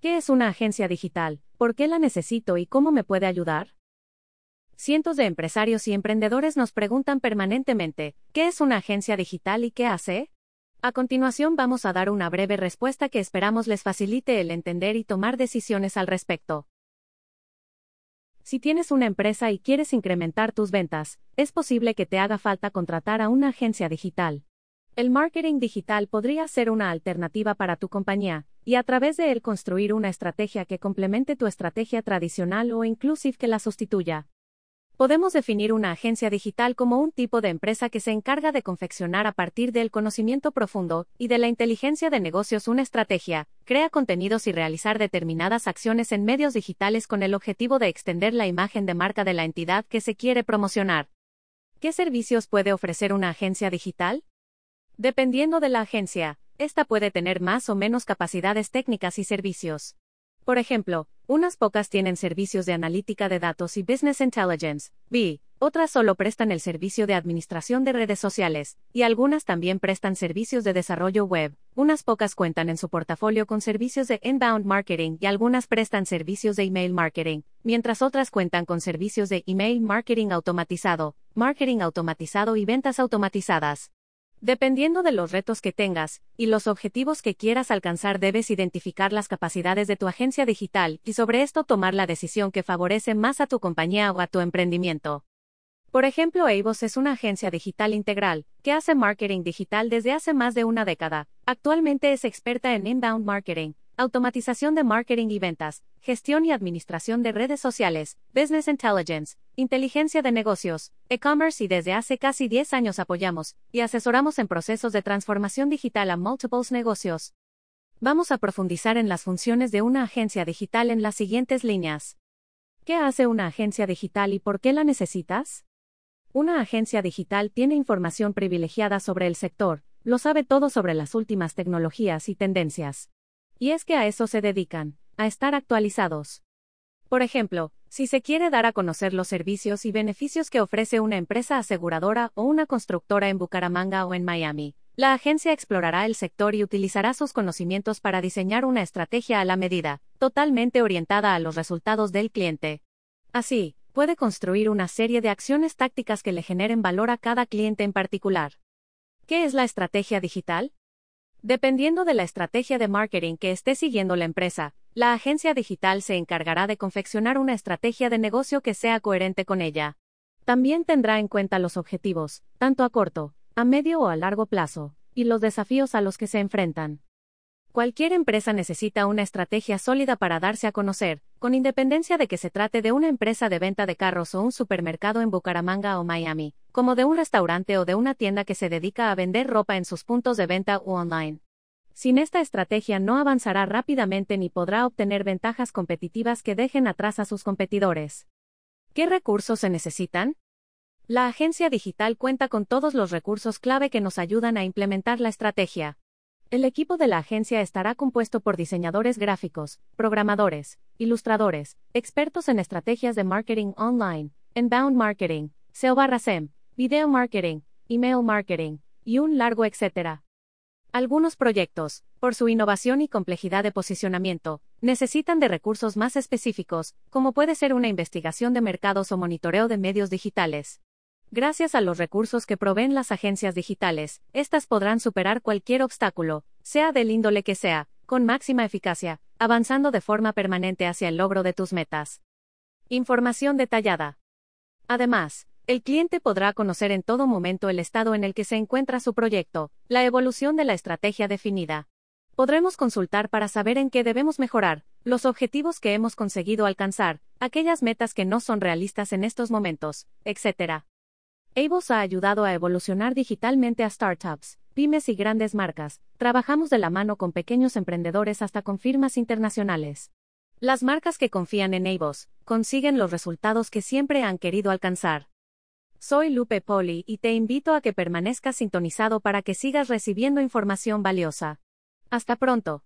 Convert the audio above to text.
¿Qué es una agencia digital? ¿Por qué la necesito y cómo me puede ayudar? Cientos de empresarios y emprendedores nos preguntan permanentemente, ¿qué es una agencia digital y qué hace? A continuación vamos a dar una breve respuesta que esperamos les facilite el entender y tomar decisiones al respecto. Si tienes una empresa y quieres incrementar tus ventas, es posible que te haga falta contratar a una agencia digital. El marketing digital podría ser una alternativa para tu compañía, y a través de él construir una estrategia que complemente tu estrategia tradicional o inclusive que la sustituya. Podemos definir una agencia digital como un tipo de empresa que se encarga de confeccionar a partir del conocimiento profundo y de la inteligencia de negocios una estrategia, crea contenidos y realizar determinadas acciones en medios digitales con el objetivo de extender la imagen de marca de la entidad que se quiere promocionar. ¿Qué servicios puede ofrecer una agencia digital? Dependiendo de la agencia, esta puede tener más o menos capacidades técnicas y servicios. Por ejemplo, unas pocas tienen servicios de analítica de datos y business intelligence, B, otras solo prestan el servicio de administración de redes sociales, y algunas también prestan servicios de desarrollo web. Unas pocas cuentan en su portafolio con servicios de inbound marketing y algunas prestan servicios de email marketing, mientras otras cuentan con servicios de email marketing automatizado, marketing automatizado y ventas automatizadas. Dependiendo de los retos que tengas y los objetivos que quieras alcanzar, debes identificar las capacidades de tu agencia digital y sobre esto tomar la decisión que favorece más a tu compañía o a tu emprendimiento. Por ejemplo, Avos es una agencia digital integral que hace marketing digital desde hace más de una década. Actualmente es experta en inbound marketing, automatización de marketing y ventas, gestión y administración de redes sociales, business intelligence, inteligencia de negocios, e-commerce y desde hace casi 10 años apoyamos y asesoramos en procesos de transformación digital a múltiples negocios. Vamos a profundizar en las funciones de una agencia digital en las siguientes líneas. ¿Qué hace una agencia digital y por qué la necesitas? Una agencia digital tiene información privilegiada sobre el sector, lo sabe todo sobre las últimas tecnologías y tendencias. Y es que a eso se dedican, a estar actualizados. Por ejemplo, si se quiere dar a conocer los servicios y beneficios que ofrece una empresa aseguradora o una constructora en Bucaramanga o en Miami, la agencia explorará el sector y utilizará sus conocimientos para diseñar una estrategia a la medida, totalmente orientada a los resultados del cliente. Así, puede construir una serie de acciones tácticas que le generen valor a cada cliente en particular. ¿Qué es la estrategia digital? Dependiendo de la estrategia de marketing que esté siguiendo la empresa, la agencia digital se encargará de confeccionar una estrategia de negocio que sea coherente con ella. También tendrá en cuenta los objetivos, tanto a corto, a medio o a largo plazo, y los desafíos a los que se enfrentan. Cualquier empresa necesita una estrategia sólida para darse a conocer, con independencia de que se trate de una empresa de venta de carros o un supermercado en Bucaramanga o Miami, como de un restaurante o de una tienda que se dedica a vender ropa en sus puntos de venta o online. Sin esta estrategia no avanzará rápidamente ni podrá obtener ventajas competitivas que dejen atrás a sus competidores. ¿Qué recursos se necesitan? La agencia digital cuenta con todos los recursos clave que nos ayudan a implementar la estrategia. El equipo de la agencia estará compuesto por diseñadores gráficos, programadores, ilustradores, expertos en estrategias de marketing online, inbound marketing, SEO SEM, video marketing, email marketing, y un largo etcétera. Algunos proyectos, por su innovación y complejidad de posicionamiento, necesitan de recursos más específicos, como puede ser una investigación de mercados o monitoreo de medios digitales. Gracias a los recursos que proveen las agencias digitales, estas podrán superar cualquier obstáculo, sea del índole que sea, con máxima eficacia, avanzando de forma permanente hacia el logro de tus metas. Información detallada. Además, el cliente podrá conocer en todo momento el estado en el que se encuentra su proyecto, la evolución de la estrategia definida. Podremos consultar para saber en qué debemos mejorar, los objetivos que hemos conseguido alcanzar, aquellas metas que no son realistas en estos momentos, etc. Avos ha ayudado a evolucionar digitalmente a startups, pymes y grandes marcas. Trabajamos de la mano con pequeños emprendedores hasta con firmas internacionales. Las marcas que confían en Avos consiguen los resultados que siempre han querido alcanzar. Soy Lupe Poli y te invito a que permanezcas sintonizado para que sigas recibiendo información valiosa. Hasta pronto.